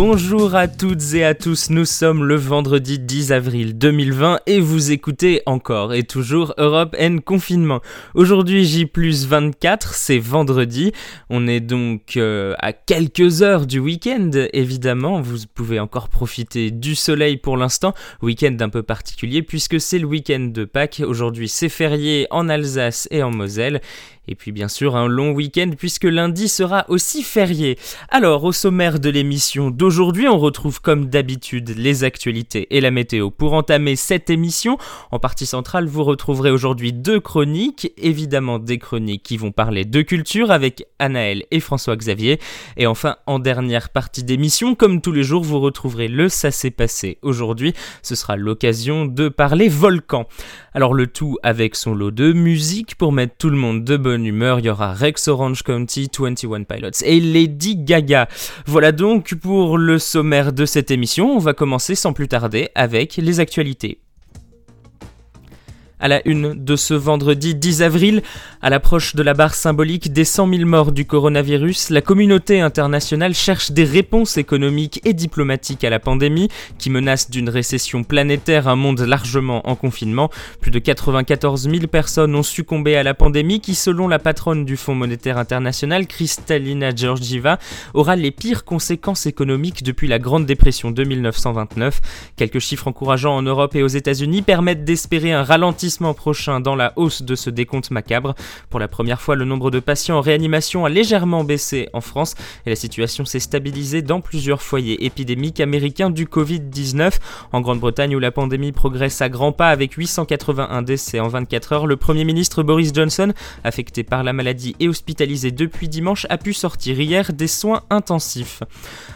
Bonjour à toutes et à tous, nous sommes le vendredi 10 avril 2020 et vous écoutez encore et toujours Europe N Confinement. Aujourd'hui J plus 24, c'est vendredi, on est donc euh, à quelques heures du week-end. Évidemment, vous pouvez encore profiter du soleil pour l'instant, week-end un peu particulier puisque c'est le week-end de Pâques, aujourd'hui c'est férié en Alsace et en Moselle. Et puis bien sûr un long week-end puisque lundi sera aussi férié. Alors au sommaire de l'émission on retrouve comme d'habitude les actualités et la météo. Pour entamer cette émission, en partie centrale, vous retrouverez aujourd'hui deux chroniques, évidemment des chroniques qui vont parler de culture avec Anaël et François-Xavier. Et enfin, en dernière partie d'émission, comme tous les jours, vous retrouverez le Ça s'est passé aujourd'hui. Ce sera l'occasion de parler volcan. Alors le tout avec son lot de musique pour mettre tout le monde de bonne humeur. Il y aura Rex Orange County, 21 Pilots et Lady Gaga. Voilà donc pour le sommaire de cette émission. On va commencer sans plus tarder avec les actualités à la une de ce vendredi 10 avril, à l'approche de la barre symbolique des 100 000 morts du coronavirus, la communauté internationale cherche des réponses économiques et diplomatiques à la pandémie qui menace d'une récession planétaire un monde largement en confinement. Plus de 94 000 personnes ont succombé à la pandémie qui, selon la patronne du Fonds monétaire international, Kristalina Georgieva, aura les pires conséquences économiques depuis la Grande Dépression de 1929. Quelques chiffres encourageants en Europe et aux États-Unis permettent d'espérer un ralentissement prochain dans la hausse de ce décompte macabre. Pour la première fois, le nombre de patients en réanimation a légèrement baissé en France et la situation s'est stabilisée dans plusieurs foyers épidémiques américains du Covid-19. En Grande-Bretagne, où la pandémie progresse à grands pas avec 881 décès en 24 heures, le Premier ministre Boris Johnson, affecté par la maladie et hospitalisé depuis dimanche, a pu sortir hier des soins intensifs.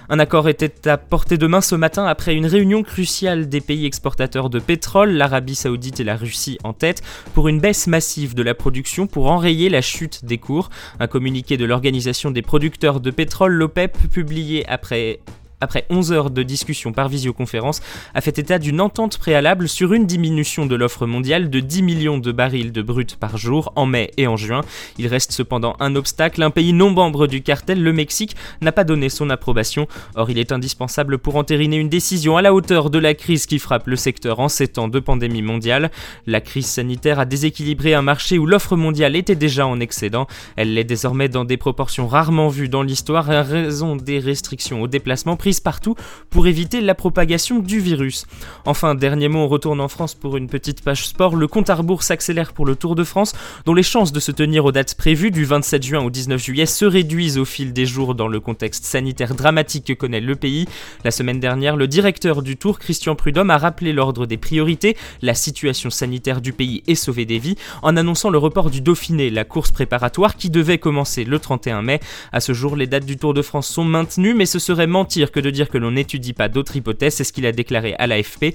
Un accord était à portée de main ce matin après une réunion cruciale des pays exportateurs de pétrole, l'Arabie saoudite et la Russie en tête, pour une baisse massive de la production pour enrayer la chute des cours. Un communiqué de l'Organisation des producteurs de pétrole, l'OPEP, publié après après 11 heures de discussion par visioconférence, a fait état d'une entente préalable sur une diminution de l'offre mondiale de 10 millions de barils de brut par jour en mai et en juin. Il reste cependant un obstacle, un pays non membre du cartel, le Mexique, n'a pas donné son approbation. Or, il est indispensable pour entériner une décision à la hauteur de la crise qui frappe le secteur en ces temps de pandémie mondiale. La crise sanitaire a déséquilibré un marché où l'offre mondiale était déjà en excédent. Elle l'est désormais dans des proportions rarement vues dans l'histoire à raison des restrictions aux déplacements partout pour éviter la propagation du virus. Enfin, dernier mot, on retourne en France pour une petite page sport. Le compte à rebours s'accélère pour le Tour de France, dont les chances de se tenir aux dates prévues du 27 juin au 19 juillet se réduisent au fil des jours dans le contexte sanitaire dramatique que connaît le pays. La semaine dernière, le directeur du Tour, Christian Prudhomme, a rappelé l'ordre des priorités, la situation sanitaire du pays et sauver des vies, en annonçant le report du Dauphiné, la course préparatoire qui devait commencer le 31 mai. À ce jour, les dates du Tour de France sont maintenues, mais ce serait mentir que de dire que l'on n'étudie pas d'autres hypothèses, c'est ce qu'il a déclaré à l'AFP.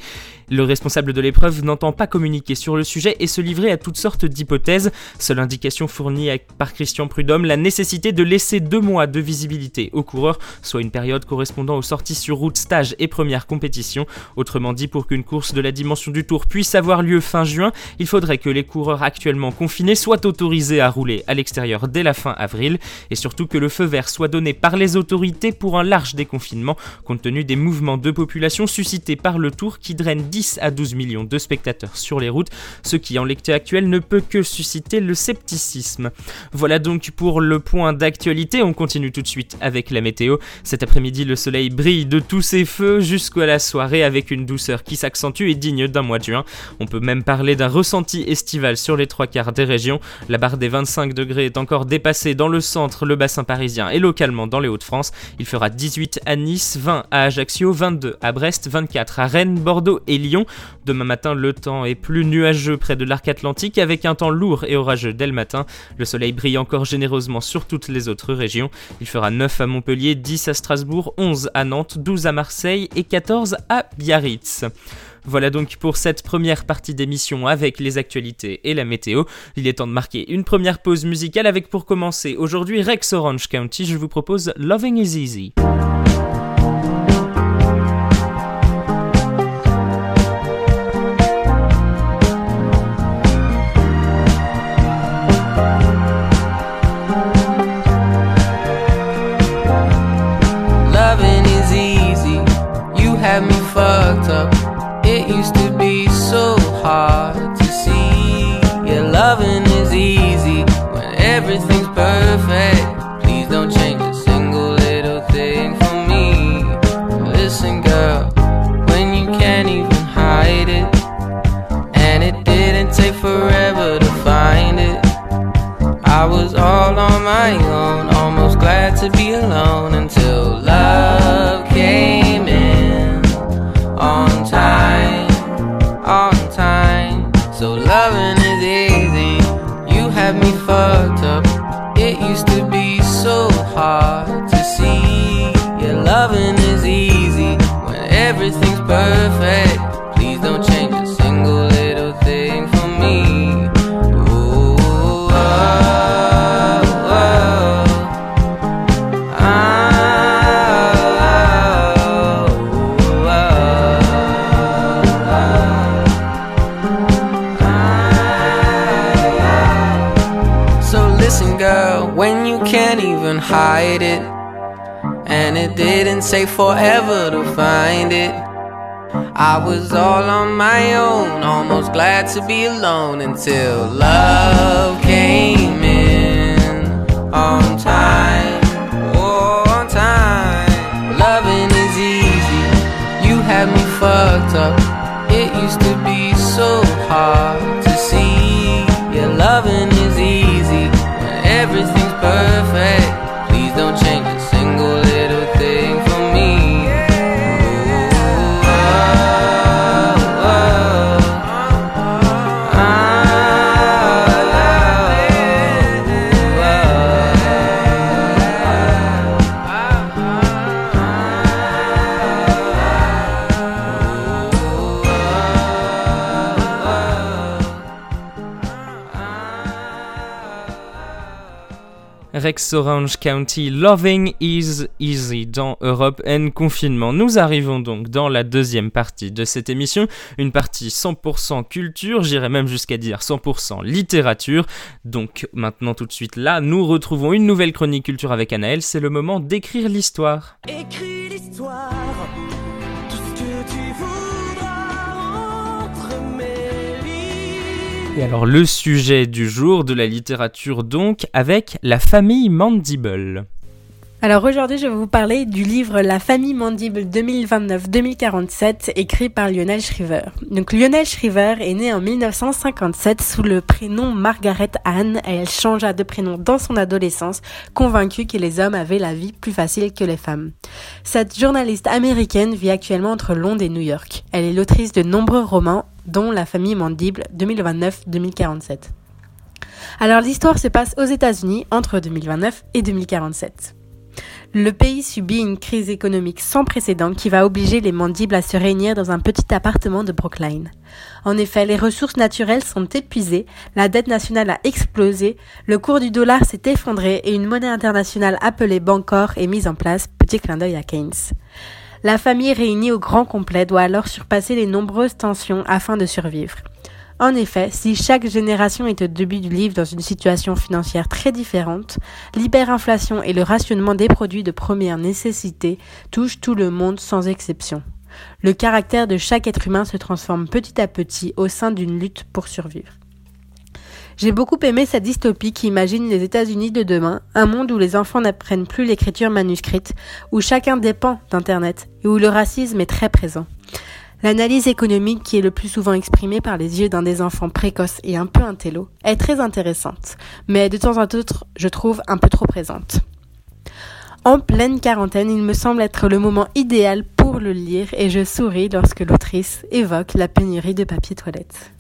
Le responsable de l'épreuve n'entend pas communiquer sur le sujet et se livrer à toutes sortes d'hypothèses. Seule indication fournie par Christian Prudhomme, la nécessité de laisser deux mois de visibilité aux coureurs, soit une période correspondant aux sorties sur route, stage et première compétition. Autrement dit, pour qu'une course de la dimension du Tour puisse avoir lieu fin juin, il faudrait que les coureurs actuellement confinés soient autorisés à rouler à l'extérieur dès la fin avril et surtout que le feu vert soit donné par les autorités pour un large déconfinement compte tenu des mouvements de population suscités par le Tour qui drainent 10 à 12 millions de spectateurs sur les routes, ce qui en lecture actuelle ne peut que susciter le scepticisme. Voilà donc pour le point d'actualité, on continue tout de suite avec la météo. Cet après-midi, le soleil brille de tous ses feux jusqu'à la soirée avec une douceur qui s'accentue et digne d'un mois de juin. On peut même parler d'un ressenti estival sur les trois quarts des régions. La barre des 25 degrés est encore dépassée dans le centre, le bassin parisien et localement dans les Hauts-de-France. Il fera 18 à Nice, 20 à Ajaccio, 22 à Brest, 24 à Rennes, Bordeaux et Demain matin, le temps est plus nuageux près de l'arc atlantique avec un temps lourd et orageux dès le matin. Le soleil brille encore généreusement sur toutes les autres régions. Il fera 9 à Montpellier, 10 à Strasbourg, 11 à Nantes, 12 à Marseille et 14 à Biarritz. Voilà donc pour cette première partie d'émission avec les actualités et la météo. Il est temps de marquer une première pause musicale avec pour commencer aujourd'hui Rex Orange County. Je vous propose Loving is Easy. I was all on my own, almost glad to be alone until love hide it, and it didn't take forever to find it. I was all on my own, almost glad to be alone until love came in on time. Oh, on time. Loving is easy. You had me fucked up. It used to be so hard Rex Orange County, Loving is Easy dans Europe and Confinement. Nous arrivons donc dans la deuxième partie de cette émission, une partie 100% culture, j'irais même jusqu'à dire 100% littérature. Donc maintenant tout de suite là, nous retrouvons une nouvelle chronique culture avec Anaël, c'est le moment d'écrire l'histoire. L'histoire, Et alors le sujet du jour de la littérature donc avec la famille Mandible. Alors aujourd'hui, je vais vous parler du livre La famille Mandible 2029-2047 écrit par Lionel Shriver. Donc Lionel Shriver est né en 1957 sous le prénom Margaret Anne et elle changea de prénom dans son adolescence, convaincue que les hommes avaient la vie plus facile que les femmes. Cette journaliste américaine vit actuellement entre Londres et New York. Elle est l'autrice de nombreux romans dont La famille Mandible 2029-2047. Alors l'histoire se passe aux États-Unis entre 2029 et 2047. Le pays subit une crise économique sans précédent qui va obliger les mandibles à se réunir dans un petit appartement de Brookline. En effet, les ressources naturelles sont épuisées, la dette nationale a explosé, le cours du dollar s'est effondré et une monnaie internationale appelée Bancor est mise en place, petit clin d'œil à Keynes. La famille réunie au grand complet doit alors surpasser les nombreuses tensions afin de survivre. En effet, si chaque génération est au début du livre dans une situation financière très différente, l'hyperinflation et le rationnement des produits de première nécessité touchent tout le monde sans exception. Le caractère de chaque être humain se transforme petit à petit au sein d'une lutte pour survivre. J'ai beaucoup aimé cette dystopie qui imagine les États-Unis de demain, un monde où les enfants n'apprennent plus l'écriture manuscrite, où chacun dépend d'Internet et où le racisme est très présent. L'analyse économique qui est le plus souvent exprimée par les yeux d'un des enfants précoces et un peu intello est très intéressante, mais de temps en temps, je trouve un peu trop présente. En pleine quarantaine, il me semble être le moment idéal pour le lire et je souris lorsque l'autrice évoque la pénurie de papier toilette.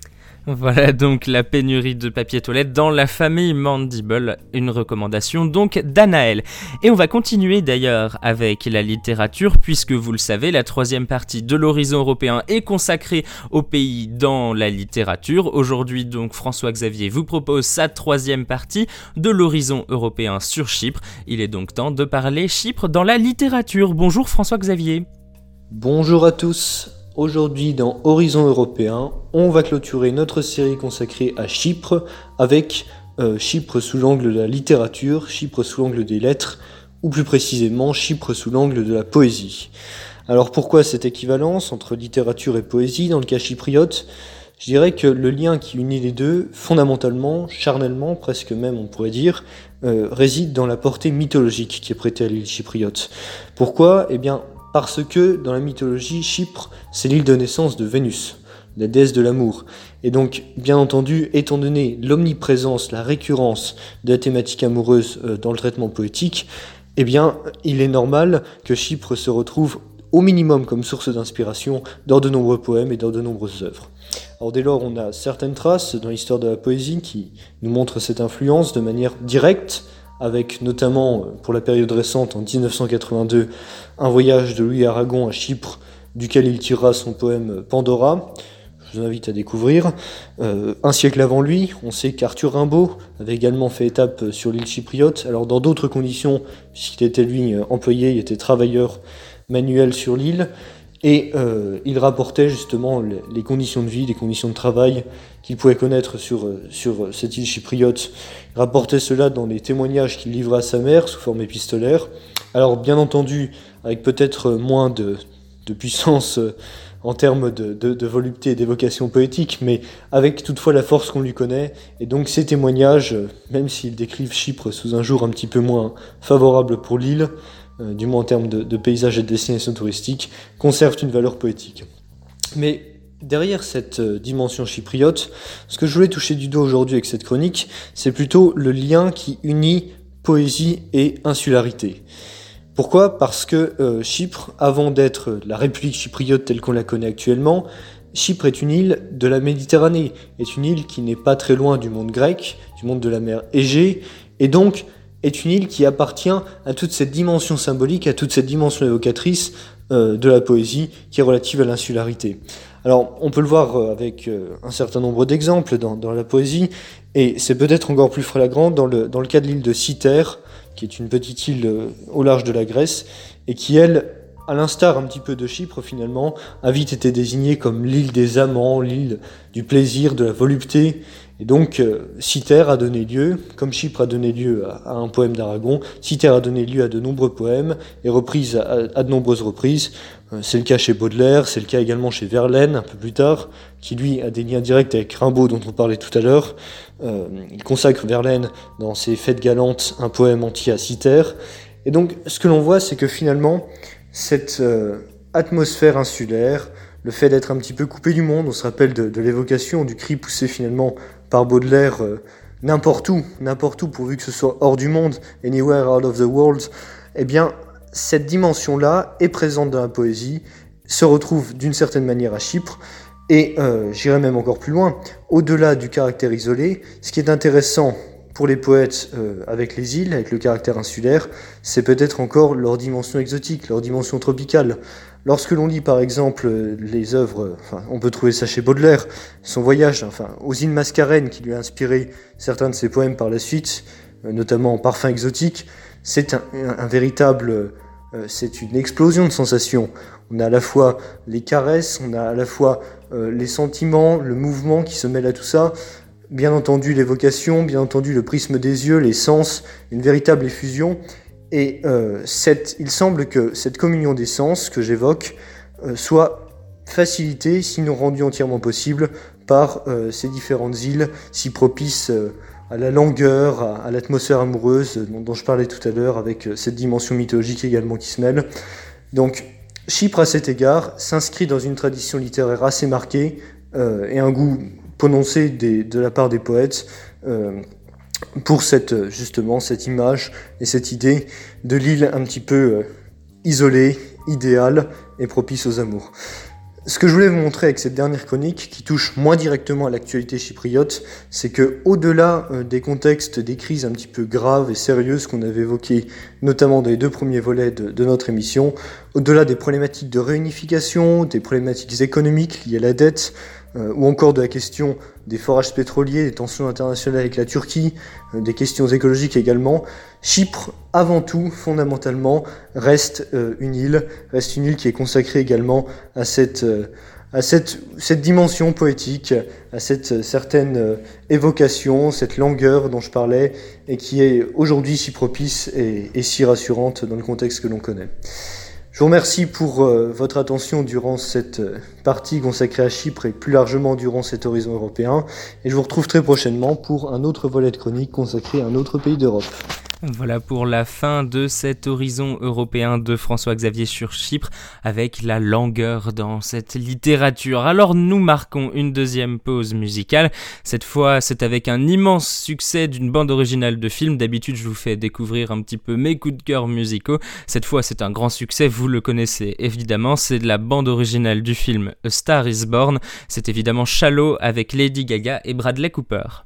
Voilà donc la pénurie de papier toilette dans la famille Mandible, une recommandation donc d'Anaël. Et on va continuer d'ailleurs avec la littérature puisque vous le savez, la troisième partie de l'horizon européen est consacrée au pays dans la littérature. Aujourd'hui donc François Xavier vous propose sa troisième partie de l'horizon européen sur Chypre. Il est donc temps de parler Chypre dans la littérature. Bonjour François Xavier. Bonjour à tous. Aujourd'hui dans Horizon Européen, on va clôturer notre série consacrée à Chypre avec euh, Chypre sous l'angle de la littérature, Chypre sous l'angle des lettres, ou plus précisément Chypre sous l'angle de la poésie. Alors pourquoi cette équivalence entre littérature et poésie dans le cas chypriote? Je dirais que le lien qui unit les deux, fondamentalement, charnellement, presque même on pourrait dire, euh, réside dans la portée mythologique qui est prêtée à l'île chypriote. Pourquoi? Eh bien, parce que dans la mythologie, Chypre, c'est l'île de naissance de Vénus, la déesse de l'amour. Et donc, bien entendu, étant donné l'omniprésence, la récurrence de la thématique amoureuse euh, dans le traitement poétique, eh bien, il est normal que Chypre se retrouve au minimum comme source d'inspiration dans de nombreux poèmes et dans de nombreuses œuvres. Alors dès lors, on a certaines traces dans l'histoire de la poésie qui nous montrent cette influence de manière directe, avec notamment, euh, pour la période récente, en 1982, un voyage de Louis Aragon à Chypre, duquel il tirera son poème Pandora. Je vous invite à découvrir. Euh, un siècle avant lui, on sait qu'Arthur Rimbaud avait également fait étape sur l'île chypriote, alors dans d'autres conditions, puisqu'il était lui euh, employé, il était travailleur manuel sur l'île, et euh, il rapportait justement les conditions de vie, les conditions de travail qu'il pouvait connaître sur, euh, sur cette île chypriote. Rapportait cela dans les témoignages qu'il livrait à sa mère sous forme épistolaire. Alors bien entendu, avec peut-être moins de, puissance euh, en termes de, volupté et d'évocation poétique, mais avec toutefois la force qu'on lui connaît. Et donc ces témoignages, euh, même s'ils décrivent Chypre sous un jour un petit peu moins favorable pour l'île, euh, du moins en termes de, de paysage et de destination touristique, conservent une valeur poétique. Mais derrière cette euh, dimension chypriote, ce que je voulais toucher du doigt aujourd'hui avec cette chronique, c'est plutôt le lien qui unit poésie et insularité. Pourquoi? Parce que euh, Chypre, avant d'être la République chypriote telle qu'on la connaît actuellement, Chypre est une île de la Méditerranée, est une île qui n'est pas très loin du monde grec, du monde de la mer Égée, et donc est une île qui appartient à toute cette dimension symbolique, à toute cette dimension évocatrice euh, de la poésie qui est relative à l'insularité. Alors, on peut le voir euh, avec euh, un certain nombre d'exemples dans, la poésie, et c'est peut-être encore plus flagrant dans le, cas de l'île de Cythère, qui est une petite île au large de la Grèce, et qui, elle, à l'instar un petit peu de Chypre finalement, a vite été désignée comme l'île des amants, l'île du plaisir, de la volupté. Et donc, euh, Cythère a donné lieu, comme Chypre a donné lieu à, un poème d'Aragon, Cythère a donné lieu à de nombreux poèmes, et reprise à, de nombreuses reprises. Euh, c'est le cas chez Baudelaire, c'est le cas également chez Verlaine, un peu plus tard, qui lui a des liens directs avec Rimbaud dont on parlait tout à l'heure. Euh, il consacre Verlaine dans ses Fêtes galantes un poème entier à Cythère. Et donc, ce que l'on voit, c'est que finalement, cette euh, atmosphère insulaire, le fait d'être un petit peu coupé du monde, on se rappelle de, l'évocation du cri poussé finalement par Baudelaire euh, n'importe où, n'importe où, pourvu que ce soit hors du monde, anywhere out of the world, eh bien, cette dimension-là est présente dans la poésie, se retrouve d'une certaine manière à Chypre, et euh, j'irai même encore plus loin, au-delà du caractère isolé, ce qui est intéressant pour les poètes euh, avec les îles, avec le caractère insulaire, c'est peut-être encore leur dimension exotique, leur dimension tropicale. Lorsque l'on lit par exemple les œuvres, on peut trouver ça chez Baudelaire, son voyage enfin, aux îles Mascarennes qui lui a inspiré certains de ses poèmes par la suite, euh, notamment Parfum exotique, c'est un, véritable, euh, c'est une explosion de sensations. On a à la fois les caresses, on a à la fois euh, les sentiments, le mouvement qui se mêle à tout ça, bien entendu l'évocation, bien entendu le prisme des yeux, les sens, une véritable effusion. Et euh, cette, il semble que cette communion des sens que j'évoque euh, soit facilitée, sinon rendue entièrement possible, par euh, ces différentes îles si propices à la langueur, à, l'atmosphère amoureuse dont, je parlais tout à l'heure, avec cette dimension mythologique également qui se mêle. Donc, Chypre, à cet égard, s'inscrit dans une tradition littéraire assez marquée et un goût prononcé de la part des poètes pour cette, justement cette image et cette idée de l'île un petit peu euh, isolée, idéale et propice aux amours. Ce que je voulais vous montrer avec cette dernière chronique, qui touche moins directement à l'actualité chypriote, c'est que au-delà euh, des contextes, des crises un petit peu graves et sérieuses qu'on avait évoquées, notamment dans les deux premiers volets de notre émission, au-delà des problématiques de réunification, des problématiques économiques liées à la dette, euh, ou encore de la question des forages pétroliers, des tensions internationales avec la Turquie, euh, des questions écologiques également, Chypre, avant tout, fondamentalement, reste euh, une île, reste une île qui est consacrée également à cette, euh, à cette, cette dimension poétique, à cette certaine évocation, cette langueur dont je parlais, et qui est aujourd'hui si propice et si rassurante dans le contexte que l'on connaît. Je vous remercie pour euh, votre attention durant cette euh, partie consacrée à Chypre et plus largement durant cet horizon européen. Et je vous retrouve très prochainement pour un autre volet de chronique consacré à un autre pays d'Europe. Voilà pour la fin de cet horizon européen de François-Xavier sur Chypre avec la langueur dans cette littérature. Alors nous marquons une deuxième pause musicale. Cette fois c'est avec un immense succès d'une bande originale de film. D'habitude je vous fais découvrir un petit peu mes coups de cœur musicaux. Cette fois c'est un grand succès, vous le connaissez évidemment. C'est de la bande originale du film A Star is Born. C'est évidemment Shallow avec Lady Gaga et Bradley Cooper.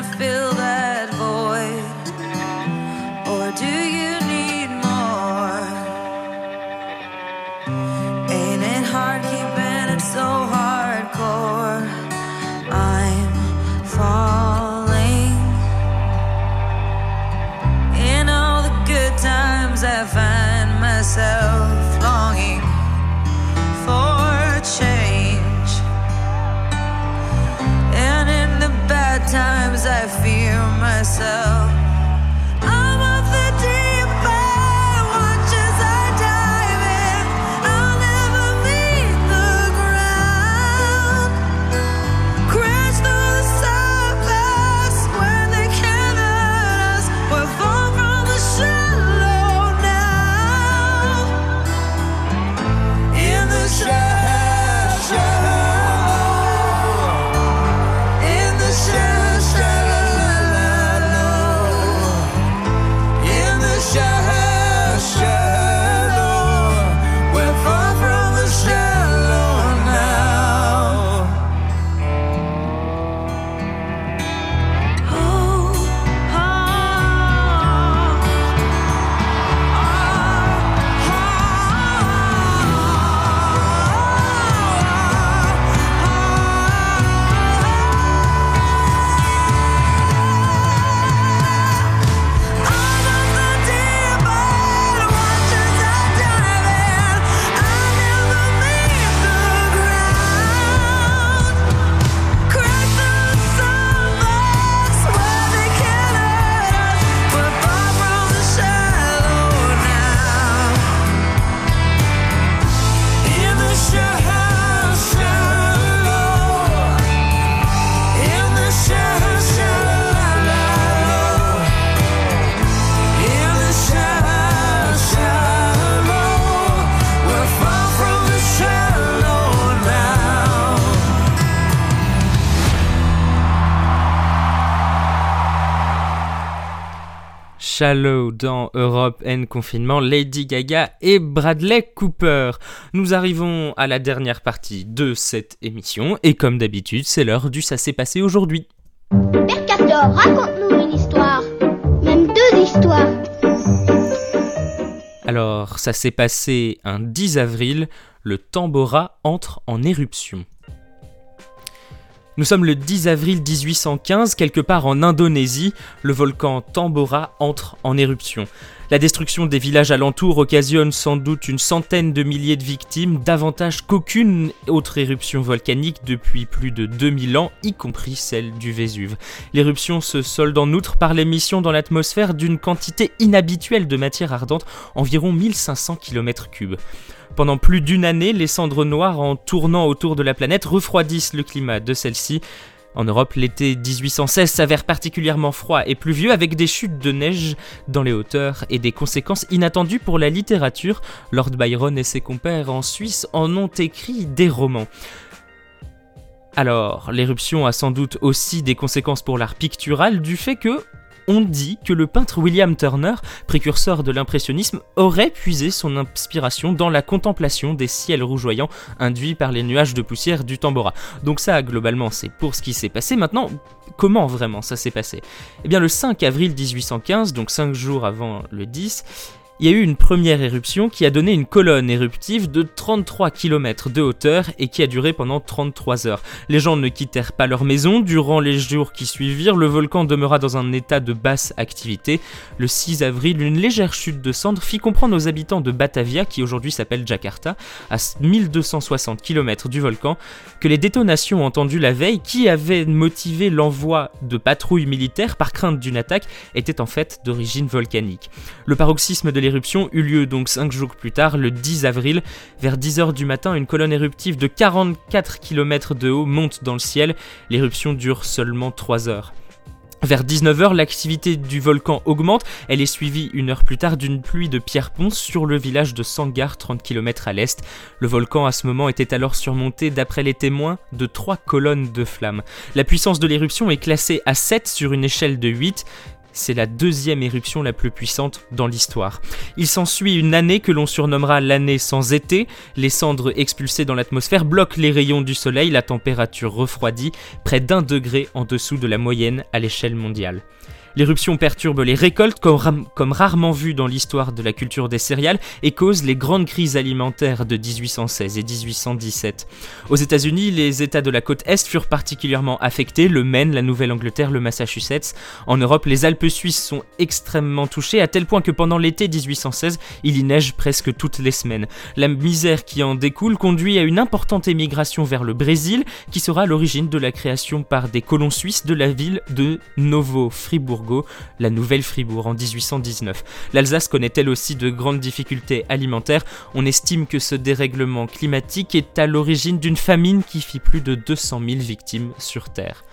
to myself. Shallow dans Europe N Confinement, Lady Gaga et Bradley Cooper. Nous arrivons à la dernière partie de cette émission et comme d'habitude, c'est l'heure du Ça s'est passé aujourd'hui. Père Castor, raconte-nous une histoire. Même deux histoires. Alors, ça s'est passé un 10 avril, le Tambora entre en éruption. Nous sommes le 10 avril 1815, quelque part en Indonésie, le volcan Tambora entre en éruption. La destruction des villages alentours occasionne sans doute une centaine de milliers de victimes, davantage qu'aucune autre éruption volcanique depuis plus de 2000 ans, y compris celle du Vésuve. L'éruption se solde en outre par l'émission dans l'atmosphère d'une quantité inhabituelle de matière ardente, environ 1500 km3. Pendant plus d'une année, les cendres noires, en tournant autour de la planète, refroidissent le climat de celle-ci. En Europe, l'été 1816 s'avère particulièrement froid et pluvieux avec des chutes de neige dans les hauteurs et des conséquences inattendues pour la littérature. Lord Byron et ses compères en Suisse en ont écrit des romans. Alors, l'éruption a sans doute aussi des conséquences pour l'art pictural du fait que on dit que le peintre William Turner, précurseur de l'impressionnisme, aurait puisé son inspiration dans la contemplation des ciels rougeoyants induits par les nuages de poussière du Tambora. Donc ça, globalement, c'est pour ce qui s'est passé. Maintenant, comment vraiment ça s'est passé? Eh bien, le 5 avril 1815, donc 5 jours avant le 10, il y a eu une première éruption qui a donné une colonne éruptive de 33 km de hauteur et qui a duré pendant 33 heures. Les gens ne quittèrent pas leur maison. Durant les jours qui suivirent, le volcan demeura dans un état de basse activité. Le 6 avril, une légère chute de cendres fit comprendre aux habitants de Batavia, qui aujourd'hui s'appelle Jakarta, à 1260 km du volcan, que les détonations entendues la veille, qui avaient motivé l'envoi de patrouilles militaires par crainte d'une attaque, étaient en fait d'origine volcanique. Le paroxysme de l'éruption eut lieu donc 5 jours plus tard, le 10 avril. Vers 10h du matin, une colonne éruptive de 44 km de haut monte dans le ciel. L'éruption dure seulement 3 heures. Vers 19h, l'activité du volcan augmente. Elle est suivie une heure plus tard d'une pluie de pierres ponces sur le village de Sangar, 30 km à l'est. Le volcan à ce moment était alors surmonté, d'après les témoins, de trois colonnes de flammes. La puissance de l'éruption est classée à 7 sur une échelle de 8. C'est la deuxième éruption la plus puissante dans l'histoire. Il s'ensuit une année que l'on surnommera l'année sans été. Les cendres expulsées dans l'atmosphère bloquent les rayons du soleil, la température refroidit, près d'un degré en dessous de la moyenne à l'échelle mondiale. L'éruption perturbe les récoltes comme, rarement vu dans l'histoire de la culture des céréales et cause les grandes crises alimentaires de 1816 et 1817. Aux États-Unis, les États de la côte Est furent particulièrement affectés, le Maine, la Nouvelle-Angleterre, le Massachusetts. En Europe, les Alpes suisses sont extrêmement touchées à tel point que pendant l'été 1816, il y neige presque toutes les semaines. La misère qui en découle conduit à une importante émigration vers le Brésil, qui sera l'origine de la création par des colons suisses de la ville de Novo La Nouvelle Fribourg, en 1819. L'Alsace connaît elle aussi de grandes difficultés alimentaires. On estime que ce dérèglement climatique est à l'origine d'une famine qui fit plus de 200 000 victimes sur Terre.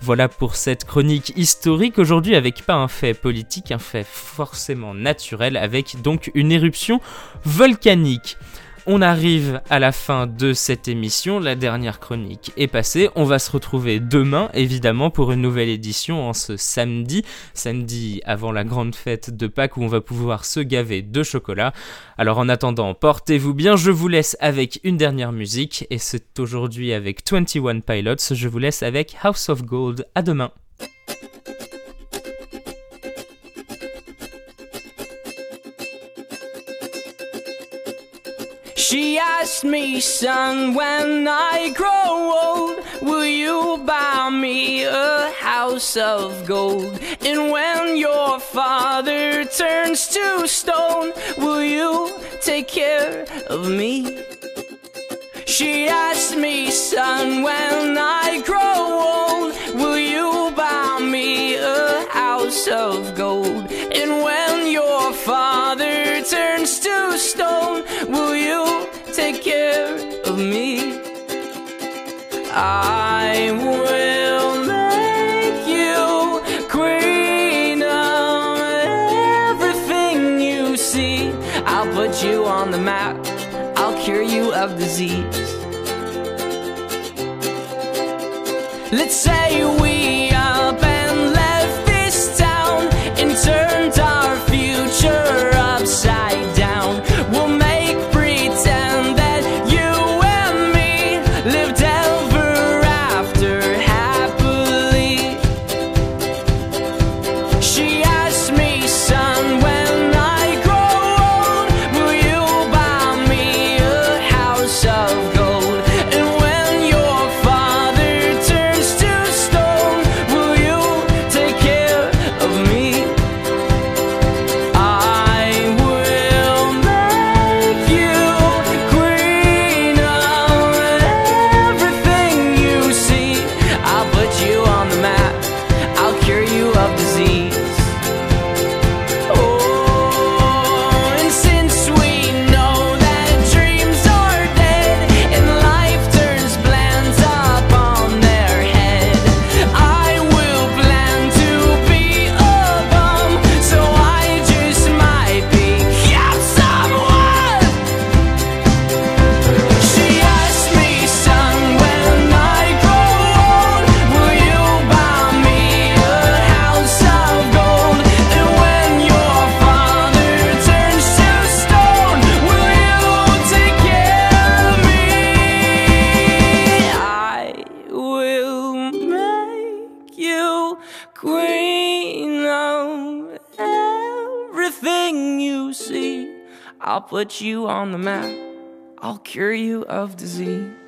Voilà pour cette chronique historique aujourd'hui avec pas un fait politique, un fait forcément naturel avec donc une éruption volcanique. On arrive à la fin de cette émission, la dernière chronique est passée, on va se retrouver demain évidemment pour une nouvelle édition en ce samedi, samedi avant la grande fête de Pâques où on va pouvoir se gaver de chocolat. Alors en attendant, portez-vous bien, je vous laisse avec une dernière musique et c'est aujourd'hui avec 21 Pilots, je vous laisse avec House of Gold, à demain. She asked me, son, when I grow old, will you buy me a house of gold? And when your father turns to stone, will you take care of me? She asked me, son, when I grow old, I will make you queen of everything you see. I'll put you on the map. I'll cure you of disease. Put you on the map. I'll cure you of disease.